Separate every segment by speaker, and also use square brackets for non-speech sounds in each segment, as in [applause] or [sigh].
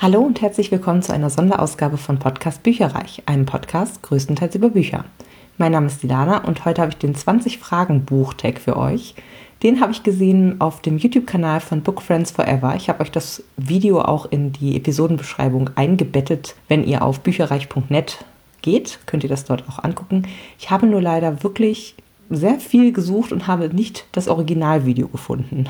Speaker 1: Hallo und herzlich willkommen zu einer Sonderausgabe von Podcast Bücherreich, einem Podcast größtenteils über Bücher. Mein Name ist Dilana und heute habe ich den 20 Fragen Buchtag für euch. Den habe ich gesehen auf dem YouTube-Kanal von Book Friends Forever. Ich habe euch das Video auch in die Episodenbeschreibung eingebettet. Wenn ihr auf bücherreich.net geht, könnt ihr das dort auch angucken. Ich habe nur leider wirklich sehr viel gesucht und habe nicht das Originalvideo gefunden.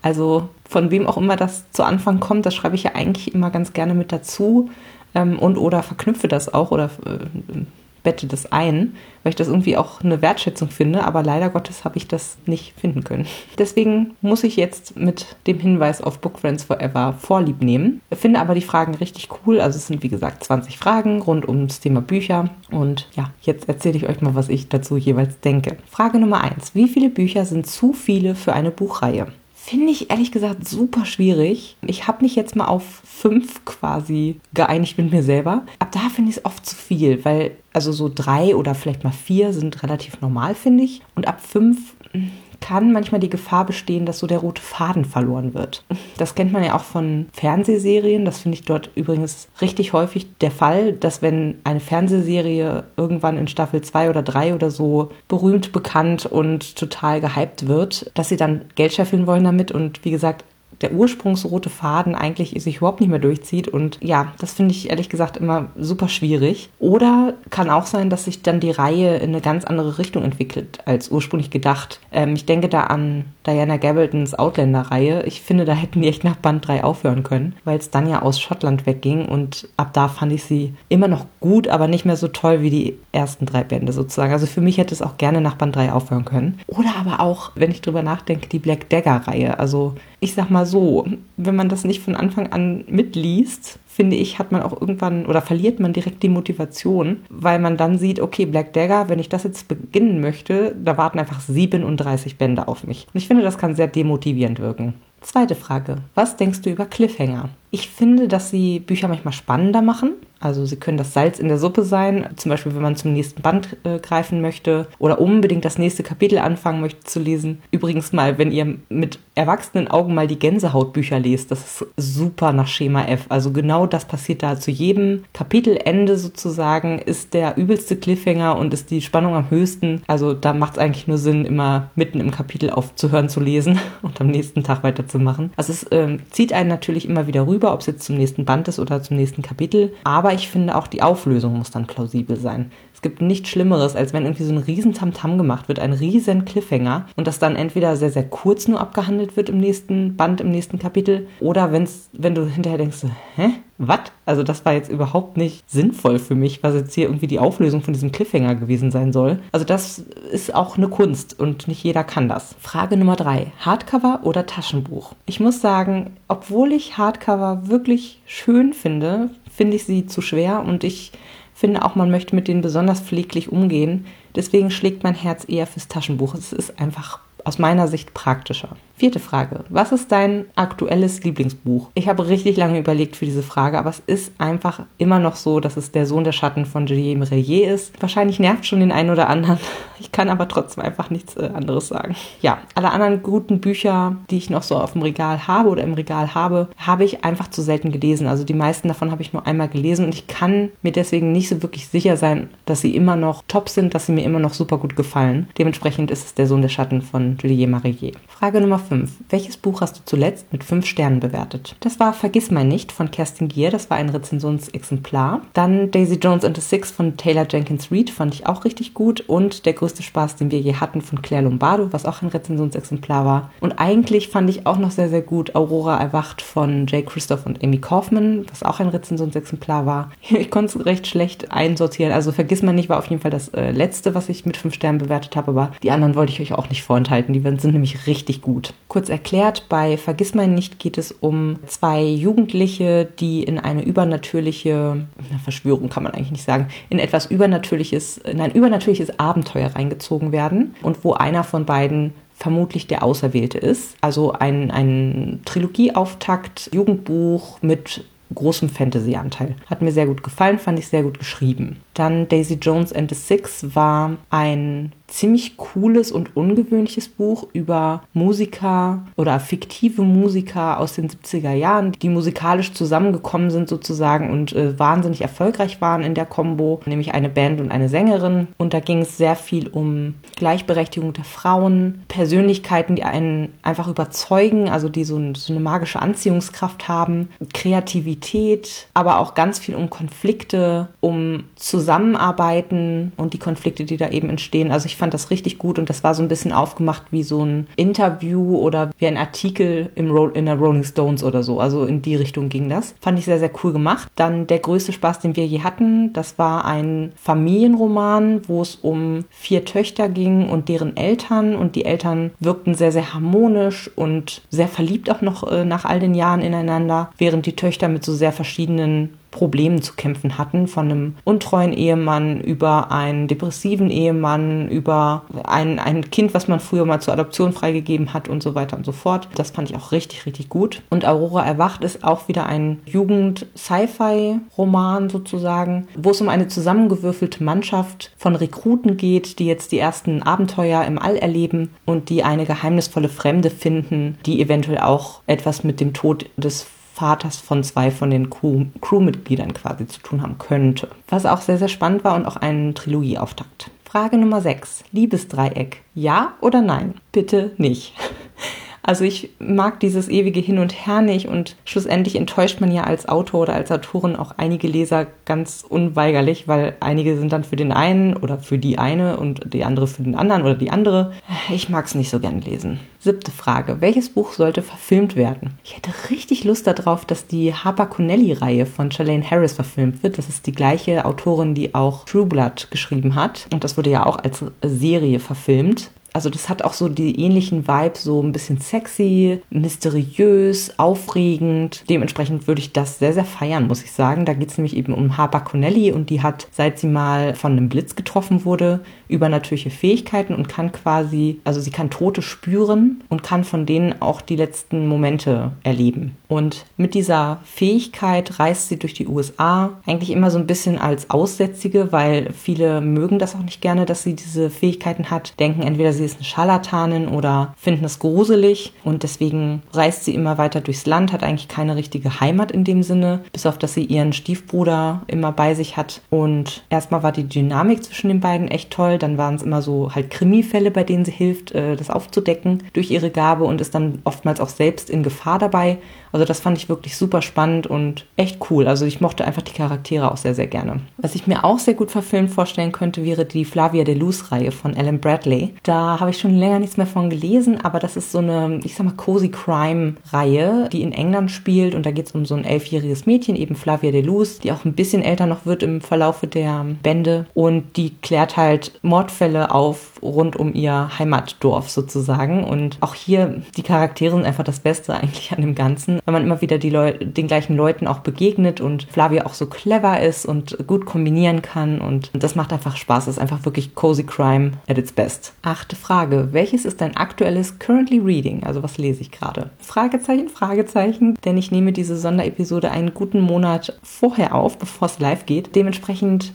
Speaker 1: Also von wem auch immer das zu Anfang kommt, das schreibe ich ja eigentlich immer ganz gerne mit dazu ähm, und oder verknüpfe das auch oder äh, bette das ein, weil ich das irgendwie auch eine Wertschätzung finde, aber leider Gottes habe ich das nicht finden können. Deswegen muss ich jetzt mit dem Hinweis auf Book Friends Forever Vorlieb nehmen. Finde aber die Fragen richtig cool. Also es sind wie gesagt 20 Fragen rund ums Thema Bücher und ja, jetzt erzähle ich euch mal, was ich dazu jeweils denke. Frage Nummer 1. Wie viele Bücher sind zu viele für eine Buchreihe? Finde ich ehrlich gesagt super schwierig. Ich habe mich jetzt mal auf fünf quasi geeinigt mit mir selber. Ab da finde ich es oft zu viel, weil also so drei oder vielleicht mal vier sind relativ normal, finde ich. Und ab fünf hm, kann manchmal die Gefahr bestehen, dass so der rote Faden verloren wird. Das kennt man ja auch von Fernsehserien. Das finde ich dort übrigens richtig häufig der Fall, dass wenn eine Fernsehserie irgendwann in Staffel 2 oder 3 oder so berühmt, bekannt und total gehypt wird, dass sie dann Geld scheffeln wollen damit und wie gesagt der ursprungsrote Faden eigentlich sich überhaupt nicht mehr durchzieht. Und ja, das finde ich ehrlich gesagt immer super schwierig. Oder kann auch sein, dass sich dann die Reihe in eine ganz andere Richtung entwickelt als ursprünglich gedacht. Ähm, ich denke da an Diana Gabaldons Outlander-Reihe. Ich finde, da hätten die echt nach Band 3 aufhören können, weil es dann ja aus Schottland wegging. Und ab da fand ich sie immer noch gut, aber nicht mehr so toll wie die ersten drei Bände sozusagen. Also für mich hätte es auch gerne nach Band 3 aufhören können. Oder aber auch, wenn ich drüber nachdenke, die Black Dagger-Reihe. Also ich sag mal so, wenn man das nicht von Anfang an mitliest, finde ich, hat man auch irgendwann oder verliert man direkt die Motivation, weil man dann sieht, okay, Black Dagger, wenn ich das jetzt beginnen möchte, da warten einfach 37 Bände auf mich. Und ich finde, das kann sehr demotivierend wirken. Zweite Frage. Was denkst du über Cliffhanger? Ich finde, dass sie Bücher manchmal spannender machen. Also sie können das Salz in der Suppe sein, zum Beispiel wenn man zum nächsten Band äh, greifen möchte oder unbedingt das nächste Kapitel anfangen möchte zu lesen. Übrigens mal, wenn ihr mit erwachsenen Augen mal die Gänsehautbücher lest, das ist super nach Schema F. Also genau das passiert da. Zu jedem Kapitelende sozusagen ist der übelste Cliffhanger und ist die Spannung am höchsten. Also da macht es eigentlich nur Sinn, immer mitten im Kapitel aufzuhören zu lesen [laughs] und am nächsten Tag weiterzumachen. Also es ähm, zieht einen natürlich immer wieder rüber rüber, ob es jetzt zum nächsten Band ist oder zum nächsten Kapitel. Aber ich finde auch die Auflösung muss dann plausibel sein. Es gibt nichts Schlimmeres, als wenn irgendwie so ein riesen Tamtam gemacht wird, ein riesen Cliffhanger und das dann entweder sehr, sehr kurz nur abgehandelt wird im nächsten Band, im nächsten Kapitel oder wenn's, wenn du hinterher denkst, hä? Was? Also das war jetzt überhaupt nicht sinnvoll für mich, was jetzt hier irgendwie die Auflösung von diesem Cliffhanger gewesen sein soll. Also das ist auch eine Kunst und nicht jeder kann das. Frage Nummer drei. Hardcover oder Taschenbuch? Ich muss sagen, obwohl ich Hardcover wirklich schön finde, finde ich sie zu schwer und ich finde auch, man möchte mit denen besonders pfleglich umgehen. Deswegen schlägt mein Herz eher fürs Taschenbuch. Es ist einfach aus meiner Sicht praktischer. Vierte Frage. Was ist dein aktuelles Lieblingsbuch? Ich habe richtig lange überlegt für diese Frage, aber es ist einfach immer noch so, dass es der Sohn der Schatten von Julien Merrier ist. Wahrscheinlich nervt schon den einen oder anderen. [laughs] Ich kann aber trotzdem einfach nichts äh, anderes sagen. Ja, alle anderen guten Bücher, die ich noch so auf dem Regal habe oder im Regal habe, habe ich einfach zu selten gelesen. Also die meisten davon habe ich nur einmal gelesen und ich kann mir deswegen nicht so wirklich sicher sein, dass sie immer noch top sind, dass sie mir immer noch super gut gefallen. Dementsprechend ist es der Sohn der Schatten von Julien Merrier. Frage Nummer 5. Welches Buch hast du zuletzt mit 5 Sternen bewertet? Das war Vergiss mein nicht von Kerstin Gier, das war ein Rezensionsexemplar. Dann Daisy Jones and the Six von Taylor Jenkins Reid fand ich auch richtig gut und Der größte Spaß, den wir je hatten von Claire Lombardo, was auch ein Rezensionsexemplar war. Und eigentlich fand ich auch noch sehr, sehr gut Aurora erwacht von Jay Christoph und Amy Kaufman, was auch ein Rezensionsexemplar war. [laughs] Ich konnte es recht schlecht einsortieren. Also Vergiss mein nicht war auf jeden Fall das äh, letzte, was ich mit 5 Sternen bewertet habe, aber die anderen wollte ich euch auch nicht vorenthalten. Die sind nämlich richtig gut. Kurz erklärt, bei Vergiss mein nicht geht es um zwei Jugendliche, die in eine übernatürliche, eine Verschwörung kann man eigentlich nicht sagen, in etwas Übernatürliches, in ein übernatürliches Abenteuer reingezogen werden und wo einer von beiden vermutlich der Auserwählte ist. Also ein, ein Trilogieauftakt, Jugendbuch mit großem Fantasy-Anteil. Hat mir sehr gut gefallen, fand ich sehr gut geschrieben. Dann Daisy Jones and the Six war ein ziemlich cooles und ungewöhnliches Buch über Musiker oder fiktive Musiker aus den 70er Jahren, die musikalisch zusammengekommen sind sozusagen und äh, wahnsinnig erfolgreich waren in der Combo, nämlich eine Band und eine Sängerin. Und da ging es sehr viel um Gleichberechtigung der Frauen, Persönlichkeiten, die einen einfach überzeugen, also die so, ein, so eine magische Anziehungskraft haben, Kreativität, aber auch ganz viel um Konflikte, um Zusammenarbeiten und die Konflikte, die da eben entstehen. Also ich fand das richtig gut und das war so ein bisschen aufgemacht wie so ein Interview oder wie ein Artikel im Ro in der Rolling Stones oder so. Also in die Richtung ging das. Fand ich sehr, sehr cool gemacht. Dann der größte Spaß, den wir je hatten, das war ein Familienroman, wo es um vier Töchter ging und deren Eltern und die Eltern wirkten sehr, sehr harmonisch und sehr verliebt auch noch äh, nach all den Jahren ineinander, während die Töchter mit so sehr verschiedenen Problemen zu kämpfen hatten, von einem untreuen Ehemann über einen depressiven Ehemann, über ein, ein Kind, was man früher mal zur Adoption freigegeben hat und so weiter und so fort. Das fand ich auch richtig, richtig gut. Und Aurora Erwacht ist auch wieder ein Jugend-Sci-Fi-Roman sozusagen, wo es um eine zusammengewürfelte Mannschaft von Rekruten geht, die jetzt die ersten Abenteuer im All erleben und die eine geheimnisvolle Fremde finden, die eventuell auch etwas mit dem Tod des Vaters von zwei von den Crew Crewmitgliedern quasi zu tun haben könnte. Was auch sehr, sehr spannend war und auch ein Trilogieauftakt. Frage Nummer 6. Liebesdreieck. Ja oder nein? Bitte nicht. [laughs] Also ich mag dieses ewige Hin und Her nicht und schlussendlich enttäuscht man ja als Autor oder als Autorin auch einige Leser ganz unweigerlich, weil einige sind dann für den einen oder für die eine und die andere für den anderen oder die andere. Ich mag es nicht so gern lesen. Siebte Frage. Welches Buch sollte verfilmt werden? Ich hätte richtig Lust darauf, dass die Harper Connelly-Reihe von Charlene Harris verfilmt wird. Das ist die gleiche Autorin, die auch True Blood geschrieben hat. Und das wurde ja auch als Serie verfilmt. Also das hat auch so die ähnlichen Vibes, so ein bisschen sexy, mysteriös, aufregend. Dementsprechend würde ich das sehr, sehr feiern, muss ich sagen. Da geht es nämlich eben um Harper Connelly und die hat, seit sie mal von einem Blitz getroffen wurde, übernatürliche Fähigkeiten und kann quasi, also sie kann Tote spüren und kann von denen auch die letzten Momente erleben. Und mit dieser Fähigkeit reist sie durch die USA, eigentlich immer so ein bisschen als Aussätzige, weil viele mögen das auch nicht gerne, dass sie diese Fähigkeiten hat, denken entweder sie ist eine Scharlatanin oder finden es gruselig und deswegen reist sie immer weiter durchs Land, hat eigentlich keine richtige Heimat in dem Sinne, bis auf dass sie ihren Stiefbruder immer bei sich hat. Und erstmal war die Dynamik zwischen den beiden echt toll dann waren es immer so halt Krimifälle, bei denen sie hilft, äh, das aufzudecken durch ihre Gabe und ist dann oftmals auch selbst in Gefahr dabei. Also das fand ich wirklich super spannend und echt cool. Also ich mochte einfach die Charaktere auch sehr, sehr gerne. Was ich mir auch sehr gut verfilmt vorstellen könnte, wäre die Flavia de Luz-Reihe von Ellen Bradley. Da habe ich schon länger nichts mehr von gelesen, aber das ist so eine, ich sag mal, Cozy Crime-Reihe, die in England spielt und da geht es um so ein elfjähriges Mädchen, eben Flavia de Luz, die auch ein bisschen älter noch wird im Verlaufe der Bände und die klärt halt Mordfälle auf rund um ihr Heimatdorf sozusagen und auch hier die Charaktere sind einfach das Beste eigentlich an dem Ganzen weil man immer wieder die Leu den gleichen Leuten auch begegnet und Flavia auch so clever ist und gut kombinieren kann und das macht einfach Spaß. Das ist einfach wirklich cozy crime at its best. Achte Frage. Welches ist dein aktuelles currently reading? Also was lese ich gerade? Fragezeichen, Fragezeichen, denn ich nehme diese Sonderepisode einen guten Monat vorher auf, bevor es live geht. Dementsprechend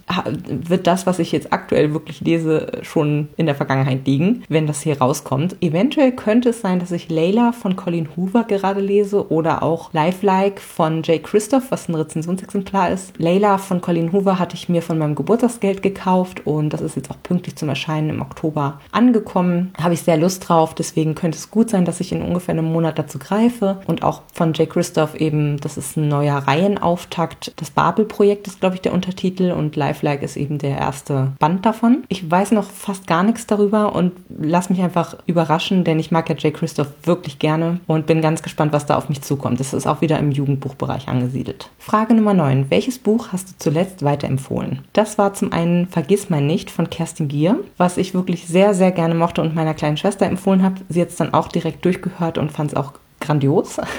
Speaker 1: wird das, was ich jetzt aktuell wirklich lese, schon in der Vergangenheit liegen, wenn das hier rauskommt. Eventuell könnte es sein, dass ich Layla von Colin Hoover gerade lese oder auch Lifelike von Jay Christoph, was ein Rezensionsexemplar ist. Layla von Colin Hoover hatte ich mir von meinem Geburtstagsgeld gekauft und das ist jetzt auch pünktlich zum Erscheinen im Oktober angekommen. Habe ich sehr Lust drauf, deswegen könnte es gut sein, dass ich in ungefähr einem Monat dazu greife. Und auch von Jay Christoph eben, das ist ein neuer Reihenauftakt. Das Babel-Projekt ist, glaube ich, der Untertitel und Lifelike ist eben der erste Band davon. Ich weiß noch fast gar nichts darüber und lass mich einfach überraschen, denn ich mag ja Jay Christoph wirklich gerne und bin ganz gespannt, was da auf mich zukommt zukommt. Das ist auch wieder im Jugendbuchbereich angesiedelt. Frage Nummer 9. Welches Buch hast du zuletzt weiterempfohlen? Das war zum einen Vergiss mein nicht von Kerstin Gier, was ich wirklich sehr, sehr gerne mochte und meiner kleinen Schwester empfohlen habe. Sie hat es dann auch direkt durchgehört und fand es auch grandios. [laughs]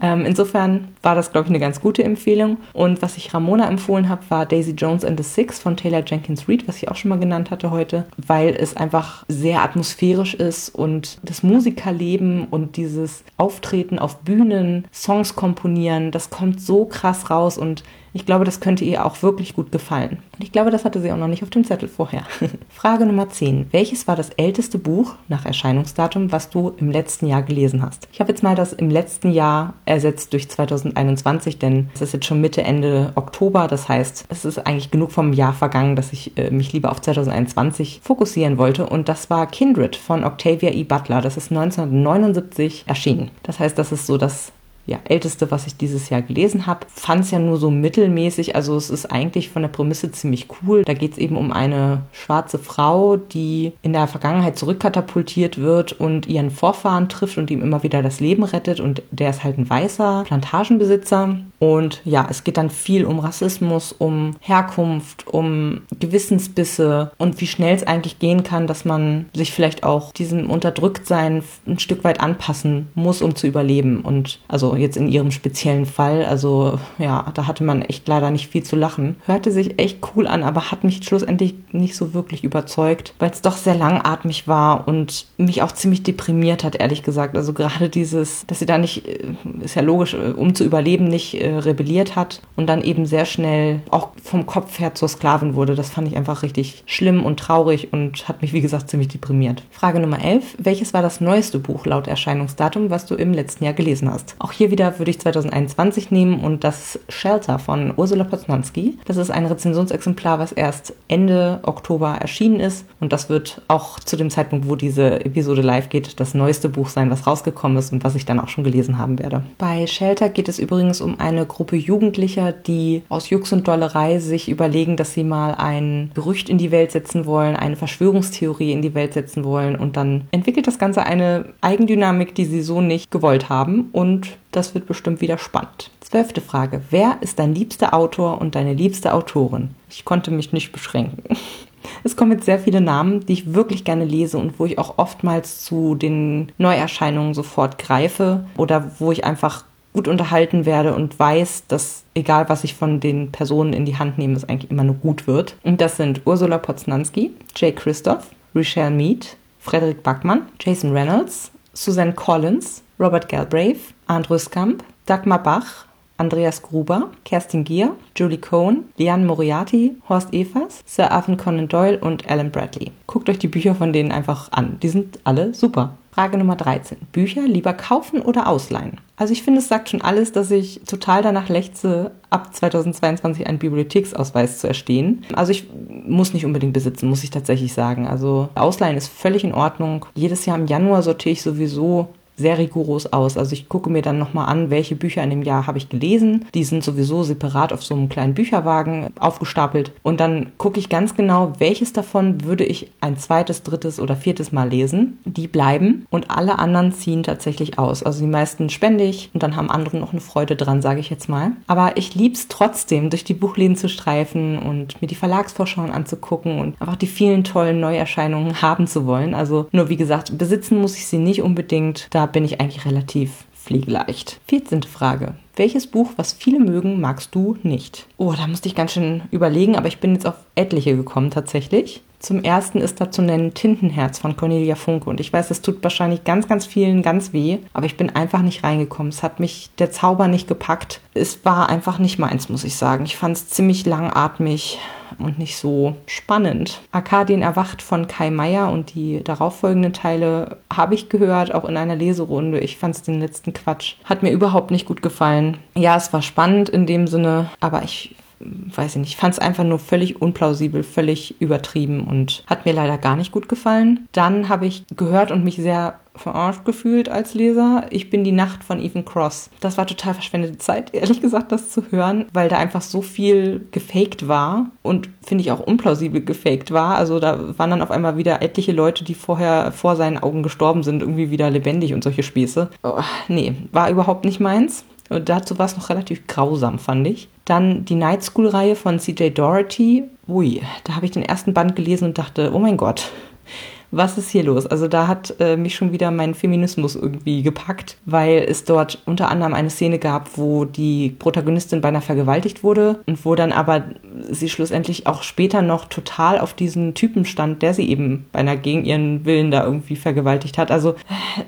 Speaker 1: Ähm, insofern war das, glaube ich, eine ganz gute Empfehlung. Und was ich Ramona empfohlen habe, war Daisy Jones and the Six von Taylor Jenkins Reid, was ich auch schon mal genannt hatte heute, weil es einfach sehr atmosphärisch ist und das Musikerleben und dieses Auftreten auf Bühnen, Songs komponieren, das kommt so krass raus und ich glaube, das könnte ihr auch wirklich gut gefallen. Und ich glaube, das hatte sie auch noch nicht auf dem Zettel vorher. [laughs] Frage Nummer 10. Welches war das älteste Buch nach Erscheinungsdatum, was du im letzten Jahr gelesen hast? Ich habe jetzt mal das im letzten Jahr ersetzt durch 2021, denn es ist jetzt schon Mitte, Ende Oktober. Das heißt, es ist eigentlich genug vom Jahr vergangen, dass ich äh, mich lieber auf 2021 fokussieren wollte. Und das war Kindred von Octavia E. Butler. Das ist 1979 erschienen. Das heißt, das ist so das ja, älteste, was ich dieses Jahr gelesen habe. Fand es ja nur so mittelmäßig. Also es ist eigentlich von der Prämisse ziemlich cool. Da geht es eben um eine schwarze Frau, die in der Vergangenheit zurückkatapultiert wird und ihren Vorfahren trifft und ihm immer wieder das Leben rettet. Und der ist halt ein weißer Plantagenbesitzer. Und ja, es geht dann viel um Rassismus, um Herkunft, um Gewissensbisse und wie schnell es eigentlich gehen kann, dass man sich vielleicht auch diesem Unterdrücktsein ein Stück weit anpassen muss, um zu überleben. Und also jetzt in ihrem speziellen Fall. Also ja, da hatte man echt leider nicht viel zu lachen. Hörte sich echt cool an, aber hat mich schlussendlich nicht so wirklich überzeugt, weil es doch sehr langatmig war und mich auch ziemlich deprimiert hat, ehrlich gesagt. Also gerade dieses, dass sie da nicht, äh, ist ja logisch, äh, um zu überleben, nicht äh, rebelliert hat und dann eben sehr schnell auch vom Kopf her zur Sklavin wurde. Das fand ich einfach richtig schlimm und traurig und hat mich, wie gesagt, ziemlich deprimiert. Frage Nummer 11. Welches war das neueste Buch laut Erscheinungsdatum, was du im letzten Jahr gelesen hast? Auch hier wieder würde ich 2021 nehmen und das Shelter von Ursula Poznanski. Das ist ein Rezensionsexemplar, was erst Ende Oktober erschienen ist und das wird auch zu dem Zeitpunkt, wo diese Episode live geht, das neueste Buch sein, was rausgekommen ist und was ich dann auch schon gelesen haben werde. Bei Shelter geht es übrigens um eine Gruppe Jugendlicher, die aus Jux und Dollerei sich überlegen, dass sie mal ein Gerücht in die Welt setzen wollen, eine Verschwörungstheorie in die Welt setzen wollen und dann entwickelt das Ganze eine Eigendynamik, die sie so nicht gewollt haben und das wird bestimmt wieder spannend. Zwölfte Frage. Wer ist dein liebster Autor und deine liebste Autorin? Ich konnte mich nicht beschränken. [laughs] Es kommen jetzt sehr viele Namen, die ich wirklich gerne lese und wo ich auch oftmals zu den Neuerscheinungen sofort greife oder wo ich einfach gut unterhalten werde und weiß, dass egal was ich von den Personen in die Hand nehme, es eigentlich immer nur gut wird. Und das sind Ursula Poznanski, Jay Christoph, Richelle Mead, Frederik Backmann, Jason Reynolds, Suzanne Collins, Robert Galbraith, Arndt Rüskamp, Dagmar Bach, Andreas Gruber, Kerstin Gier, Julie Cohn, Liane Moriarty, Horst Evers, Sir Arthur Conan Doyle und Alan Bradley. Guckt euch die Bücher von denen einfach an. Die sind alle super. Frage Nummer 13. Bücher lieber kaufen oder ausleihen? Also ich finde, es sagt schon alles, dass ich total danach lechze, ab 2022 einen Bibliotheksausweis zu erstehen. Also ich muss nicht unbedingt besitzen, muss ich tatsächlich sagen. Also ausleihen ist völlig in Ordnung. Jedes Jahr im Januar sortiere ich sowieso sehr rigoros aus. Also ich gucke mir dann nochmal an, welche Bücher in dem Jahr habe ich gelesen. Die sind sowieso separat auf so einem kleinen Bücherwagen aufgestapelt. Und dann gucke ich ganz genau, welches davon würde ich ein zweites, drittes oder viertes Mal lesen. Die bleiben und alle anderen ziehen tatsächlich aus. Also die meisten spende ich und dann haben andere noch eine Freude dran, sage ich jetzt mal. Aber ich liebe es trotzdem, durch die Buchläden zu streifen und mir die Verlagsvorschauen anzugucken und einfach die vielen tollen Neuerscheinungen haben zu wollen. Also nur wie gesagt, besitzen muss ich sie nicht unbedingt. Da bin ich eigentlich relativ pflegeleicht. 14. Frage. Welches Buch, was viele mögen, magst du nicht? Oh, da musste ich ganz schön überlegen, aber ich bin jetzt auf etliche gekommen tatsächlich. Zum ersten ist da zu nennen Tintenherz von Cornelia Funke. Und ich weiß, es tut wahrscheinlich ganz, ganz vielen ganz weh, aber ich bin einfach nicht reingekommen. Es hat mich der Zauber nicht gepackt. Es war einfach nicht meins, muss ich sagen. Ich fand es ziemlich langatmig und nicht so spannend. Arkadien erwacht von Kai Meier und die darauffolgenden Teile habe ich gehört, auch in einer Leserunde. Ich fand es den letzten Quatsch. Hat mir überhaupt nicht gut gefallen. Ja, es war spannend in dem Sinne, aber ich weiß ich nicht, fand es einfach nur völlig unplausibel, völlig übertrieben und hat mir leider gar nicht gut gefallen. Dann habe ich gehört und mich sehr verarscht gefühlt als Leser. Ich bin die Nacht von Ethan Cross. Das war total verschwendete Zeit, [laughs] ehrlich gesagt, das zu hören, weil da einfach so viel gefaked war und finde ich auch unplausibel gefaked war. Also da waren dann auf einmal wieder etliche Leute, die vorher vor seinen Augen gestorben sind, irgendwie wieder lebendig und solche Späße. Oh, nee, war überhaupt nicht meins. Und dazu war es noch relativ grausam, fand ich. Dann die Night School-Reihe von CJ Doherty. Ui, da habe ich den ersten Band gelesen und dachte, oh mein Gott, was ist hier los? Also da hat äh, mich schon wieder mein Feminismus irgendwie gepackt, weil es dort unter anderem eine Szene gab, wo die Protagonistin beinahe vergewaltigt wurde und wo dann aber sie schlussendlich auch später noch total auf diesen Typen stand, der sie eben beinahe gegen ihren Willen da irgendwie vergewaltigt hat. Also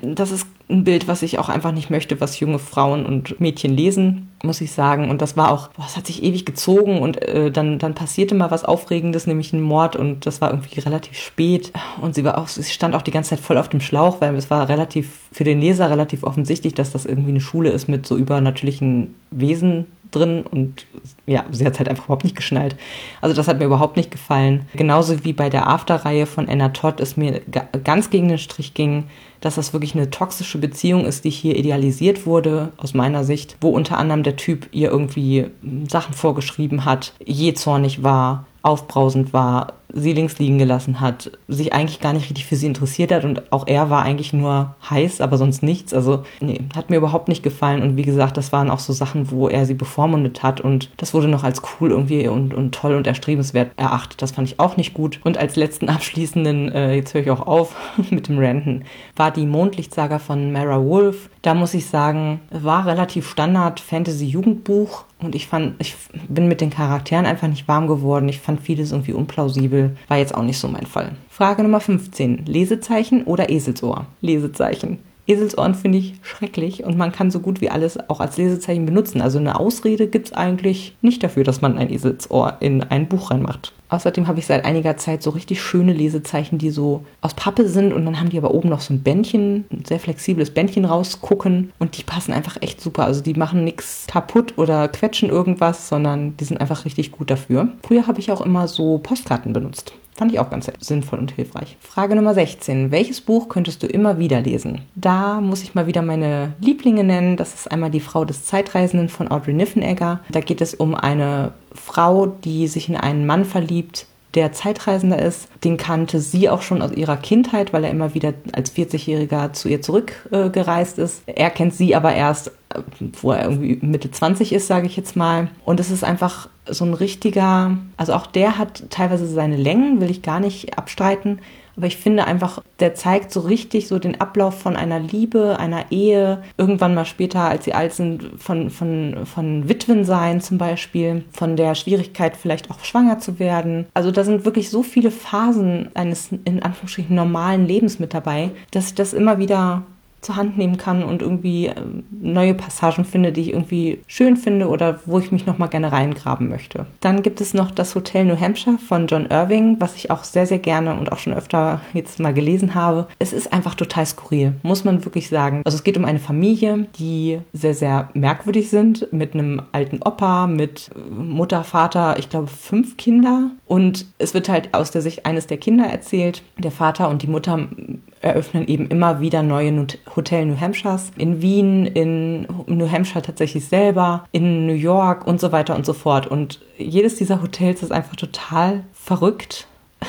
Speaker 1: das ist ein Bild, was ich auch einfach nicht möchte, was junge Frauen und Mädchen lesen, muss ich sagen. Und das war auch, boah, es hat sich ewig gezogen und äh, dann, dann passierte mal was Aufregendes, nämlich ein Mord und das war irgendwie relativ spät. Und sie war auch, sie stand auch die ganze Zeit voll auf dem Schlauch, weil es war relativ, für den Leser relativ offensichtlich, dass das irgendwie eine Schule ist mit so übernatürlichen Wesen drin und ja, sie hat es halt einfach überhaupt nicht geschnallt. Also das hat mir überhaupt nicht gefallen. Genauso wie bei der After-Reihe von Anna Todd es mir ganz gegen den Strich ging, dass das wirklich eine toxische Beziehung ist, die hier idealisiert wurde, aus meiner Sicht, wo unter anderem der Typ ihr irgendwie Sachen vorgeschrieben hat, je zornig war, aufbrausend war, sie links liegen gelassen hat, sich eigentlich gar nicht richtig für sie interessiert hat und auch er war eigentlich nur heiß, aber sonst nichts. Also, nee, hat mir überhaupt nicht gefallen und wie gesagt, das waren auch so Sachen, wo er sie bevormundet hat und das wurde noch als cool irgendwie und, und toll und erstrebenswert erachtet. Das fand ich auch nicht gut. Und als letzten [laughs] abschließenden, äh, jetzt höre ich auch auf [laughs] mit dem Ranten, war die Mondlichtsaga von Mara Wolf. Da muss ich sagen, war relativ Standard Fantasy-Jugendbuch und ich fand, ich bin mit den Charakteren einfach nicht warm geworden. Ich fand vieles irgendwie unplausibel. War jetzt auch nicht so mein Fall. Frage Nummer 15. Lesezeichen oder Eselsohr? Lesezeichen. Eselsohren finde ich schrecklich und man kann so gut wie alles auch als Lesezeichen benutzen. Also eine Ausrede gibt es eigentlich nicht dafür, dass man ein Eselsohr in ein Buch reinmacht. Außerdem habe ich seit einiger Zeit so richtig schöne Lesezeichen, die so aus Pappe sind und dann haben die aber oben noch so ein Bändchen, ein sehr flexibles Bändchen rausgucken und die passen einfach echt super. Also die machen nichts kaputt oder quetschen irgendwas, sondern die sind einfach richtig gut dafür. Früher habe ich auch immer so Postkarten benutzt. Fand ich auch ganz sinnvoll und hilfreich. Frage Nummer 16. Welches Buch könntest du immer wieder lesen? Da muss ich mal wieder meine Lieblinge nennen. Das ist einmal Die Frau des Zeitreisenden von Audrey Niffenegger. Da geht es um eine Frau, die sich in einen Mann verliebt, der Zeitreisender ist. Den kannte sie auch schon aus ihrer Kindheit, weil er immer wieder als 40-Jähriger zu ihr zurückgereist ist. Er kennt sie aber erst, äh, wo er irgendwie Mitte 20 ist, sage ich jetzt mal. Und es ist einfach so ein richtiger, also auch der hat teilweise seine Längen, will ich gar nicht abstreiten. Aber ich finde einfach, der zeigt so richtig so den Ablauf von einer Liebe, einer Ehe, irgendwann mal später, als sie alt sind, von, von, von Witwen sein zum Beispiel, von der Schwierigkeit vielleicht auch schwanger zu werden. Also da sind wirklich so viele Phasen eines in Anführungsstrichen normalen Lebens mit dabei, dass ich das immer wieder zur Hand nehmen kann und irgendwie ähm, neue Passagen finde, die ich irgendwie schön finde oder wo ich mich nochmal gerne reingraben möchte. Dann gibt es noch das Hotel New Hampshire von John Irving, was ich auch sehr, sehr gerne und auch schon öfter jetzt mal gelesen habe. Es ist einfach total skurril, muss man wirklich sagen. Also es geht um eine Familie, die sehr, sehr merkwürdig sind, mit einem alten Opa, mit Mutter, Vater, ich glaube fünf Kinder. Und es wird halt aus der Sicht eines der Kinder erzählt. Der Vater und die Mutter eröffnen eben immer wieder neue Hotel New Hampshires. In Wien, in New Hampshire tatsächlich selber, in New York und so weiter und so fort. Und jedes dieser Hotels ist einfach total verrückt. [laughs]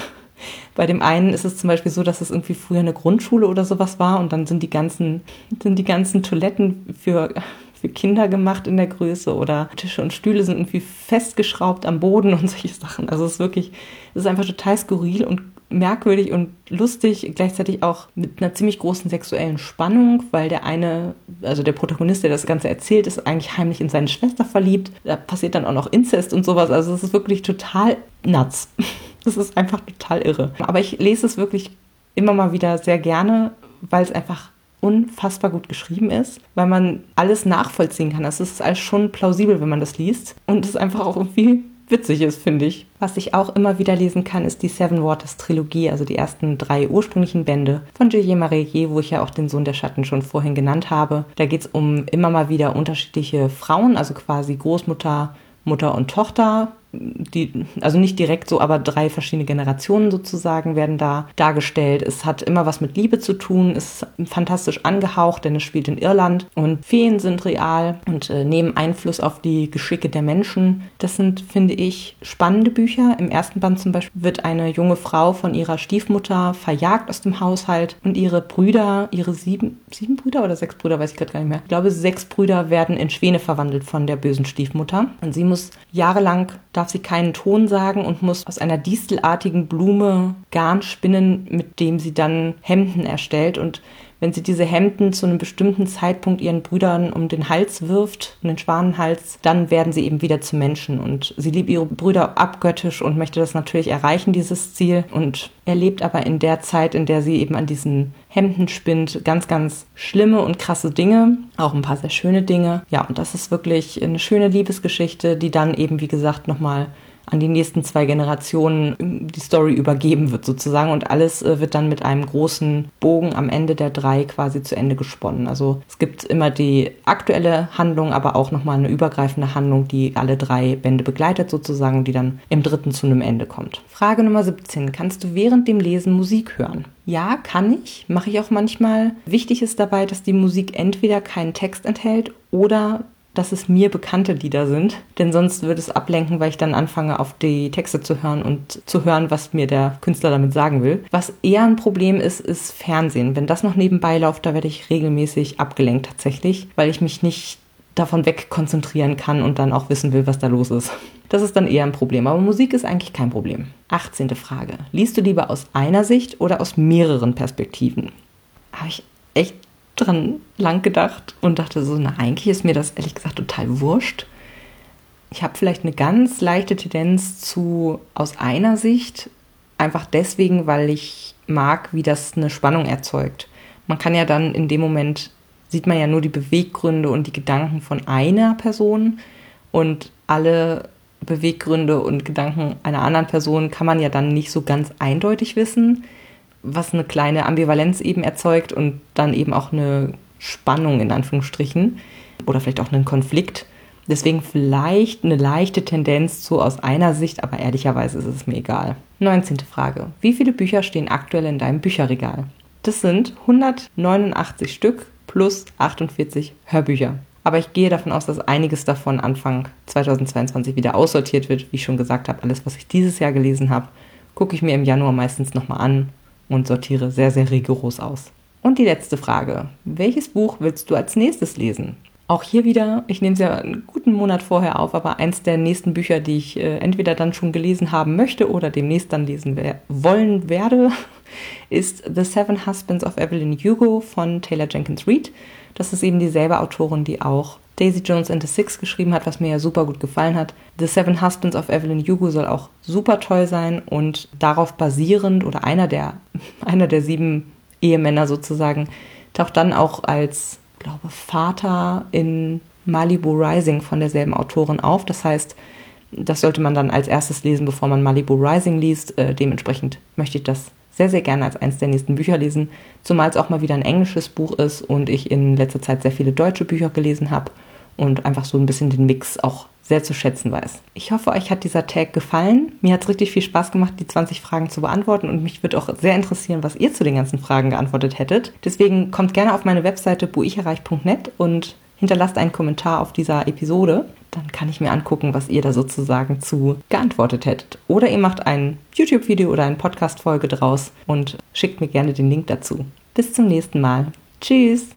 Speaker 1: Bei dem einen ist es zum Beispiel so, dass es irgendwie früher eine Grundschule oder sowas war und dann sind die ganzen, sind die ganzen Toiletten für, für Kinder gemacht in der Größe oder Tische und Stühle sind irgendwie festgeschraubt am Boden und solche Sachen. Also es ist wirklich, es ist einfach total skurril und merkwürdig und lustig, gleichzeitig auch mit einer ziemlich großen sexuellen Spannung, weil der eine, also der Protagonist, der das Ganze erzählt, ist eigentlich heimlich in seine Schwester verliebt. Da passiert dann auch noch Inzest und sowas. Also es ist wirklich total nuts. [laughs] Das ist einfach total irre. Aber ich lese es wirklich immer mal wieder sehr gerne, weil es einfach unfassbar gut geschrieben ist, weil man alles nachvollziehen kann. Das ist alles schon plausibel, wenn man das liest. Und es ist einfach auch irgendwie witzig ist, finde ich. Was ich auch immer wieder lesen kann, ist die Seven Waters Trilogie, also die ersten drei ursprünglichen Bände von Julien Marillier, wo ich ja auch den Sohn der Schatten schon vorhin genannt habe. Da geht es um immer mal wieder unterschiedliche Frauen, also quasi Großmutter, Mutter und Tochter, die, also nicht direkt so, aber drei verschiedene Generationen sozusagen werden da dargestellt. Es hat immer was mit Liebe zu tun, ist fantastisch angehaucht, denn es spielt in Irland und Feen sind real und äh, nehmen Einfluss auf die Geschicke der Menschen. Das sind, finde ich, spannende Bücher. Im ersten Band zum Beispiel wird eine junge Frau von ihrer Stiefmutter verjagt aus dem Haushalt und ihre Brüder, ihre sieben, sieben Brüder oder sechs Brüder, weiß ich gerade gar nicht mehr. Ich glaube, sechs Brüder werden in Schwäne verwandelt von der bösen Stiefmutter und sie muss jahrelang darf sie keinen Ton sagen und muss aus einer distelartigen Blume Garn spinnen, mit dem sie dann Hemden erstellt. Und wenn sie diese Hemden zu einem bestimmten Zeitpunkt ihren Brüdern um den Hals wirft, um den Schwanenhals, dann werden sie eben wieder zu Menschen. Und sie liebt ihre Brüder abgöttisch und möchte das natürlich erreichen, dieses Ziel. Und erlebt aber in der Zeit, in der sie eben an diesen Hemden spinnt, ganz, ganz schlimme und krasse Dinge, auch ein paar sehr schöne Dinge. Ja, und das ist wirklich eine schöne Liebesgeschichte, die dann eben, wie gesagt, nochmal an die nächsten zwei Generationen die Story übergeben wird sozusagen und alles äh, wird dann mit einem großen Bogen am Ende der drei quasi zu Ende gesponnen. Also es gibt immer die aktuelle Handlung, aber auch nochmal eine übergreifende Handlung, die alle drei Bände begleitet sozusagen, die dann im dritten zu einem Ende kommt. Frage Nummer 17. Kannst du während dem Lesen Musik hören? Ja, kann ich, mache ich auch manchmal. Wichtig ist dabei, dass die Musik entweder keinen Text enthält oder dass es mir bekannte Lieder sind, denn sonst würde es ablenken, weil ich dann anfange, auf die Texte zu hören und zu hören, was mir der Künstler damit sagen will. Was eher ein Problem ist, ist Fernsehen. Wenn das noch nebenbei läuft, da werde ich regelmäßig abgelenkt tatsächlich, weil ich mich nicht davon wegkonzentrieren kann und dann auch wissen will, was da los ist. Das ist dann eher ein Problem, aber Musik ist eigentlich kein Problem. 18. Frage. Liest du lieber aus einer Sicht oder aus mehreren Perspektiven? Habe ich echt dran lang gedacht und dachte so, na eigentlich ist mir das ehrlich gesagt total wurscht. Ich habe vielleicht eine ganz leichte Tendenz zu aus einer Sicht, einfach deswegen, weil ich mag, wie das eine Spannung erzeugt. Man kann ja dann in dem Moment, sieht man ja nur die Beweggründe und die Gedanken von einer Person und alle Beweggründe und Gedanken einer anderen Person kann man ja dann nicht so ganz eindeutig wissen was eine kleine Ambivalenz eben erzeugt und dann eben auch eine Spannung in Anführungsstrichen oder vielleicht auch einen Konflikt. Deswegen vielleicht eine leichte Tendenz zu aus einer Sicht, aber ehrlicherweise ist es mir egal. 19. Frage. Wie viele Bücher stehen aktuell in deinem Bücherregal? Das sind 189 Stück plus 48 Hörbücher. Aber ich gehe davon aus, dass einiges davon Anfang 2022 wieder aussortiert wird. Wie ich schon gesagt habe, alles, was ich dieses Jahr gelesen habe, gucke ich mir im Januar meistens nochmal an und sortiere sehr, sehr rigoros aus. Und die letzte Frage. Welches Buch willst du als nächstes lesen? Auch hier wieder, ich nehme es ja einen guten Monat vorher auf, aber eins der nächsten Bücher, die ich äh, entweder dann schon gelesen haben möchte oder demnächst dann lesen wer wollen werde, [laughs] ist The Seven Husbands of Evelyn Hugo von Taylor Jenkins Reid. Das ist eben dieselbe Autorin, die auch Daisy Jones and the Six geschrieben hat, was mir ja super gut gefallen hat. The Seven Husbands of Evelyn Hugo soll auch super toll sein und darauf basierend oder einer der, [laughs] einer der sieben Ehemänner sozusagen taucht dann auch als, glaube Vater in Malibu Rising von derselben Autorin auf. Das heißt, das sollte man dann als erstes lesen, bevor man Malibu Rising liest. Äh, dementsprechend möchte ich das sehr, sehr gerne als eines der nächsten Bücher lesen, zumal es auch mal wieder ein englisches Buch ist und ich in letzter Zeit sehr viele deutsche Bücher gelesen habe und einfach so ein bisschen den Mix auch sehr zu schätzen weiß. Ich hoffe, euch hat dieser Tag gefallen. Mir hat es richtig viel Spaß gemacht, die 20 Fragen zu beantworten und mich würde auch sehr interessieren, was ihr zu den ganzen Fragen geantwortet hättet. Deswegen kommt gerne auf meine Webseite buicherreich.net und hinterlasst einen Kommentar auf dieser Episode. Dann kann ich mir angucken, was ihr da sozusagen zu geantwortet hättet. Oder ihr macht ein YouTube-Video oder eine Podcast-Folge draus und schickt mir gerne den Link dazu. Bis zum nächsten Mal. Tschüss!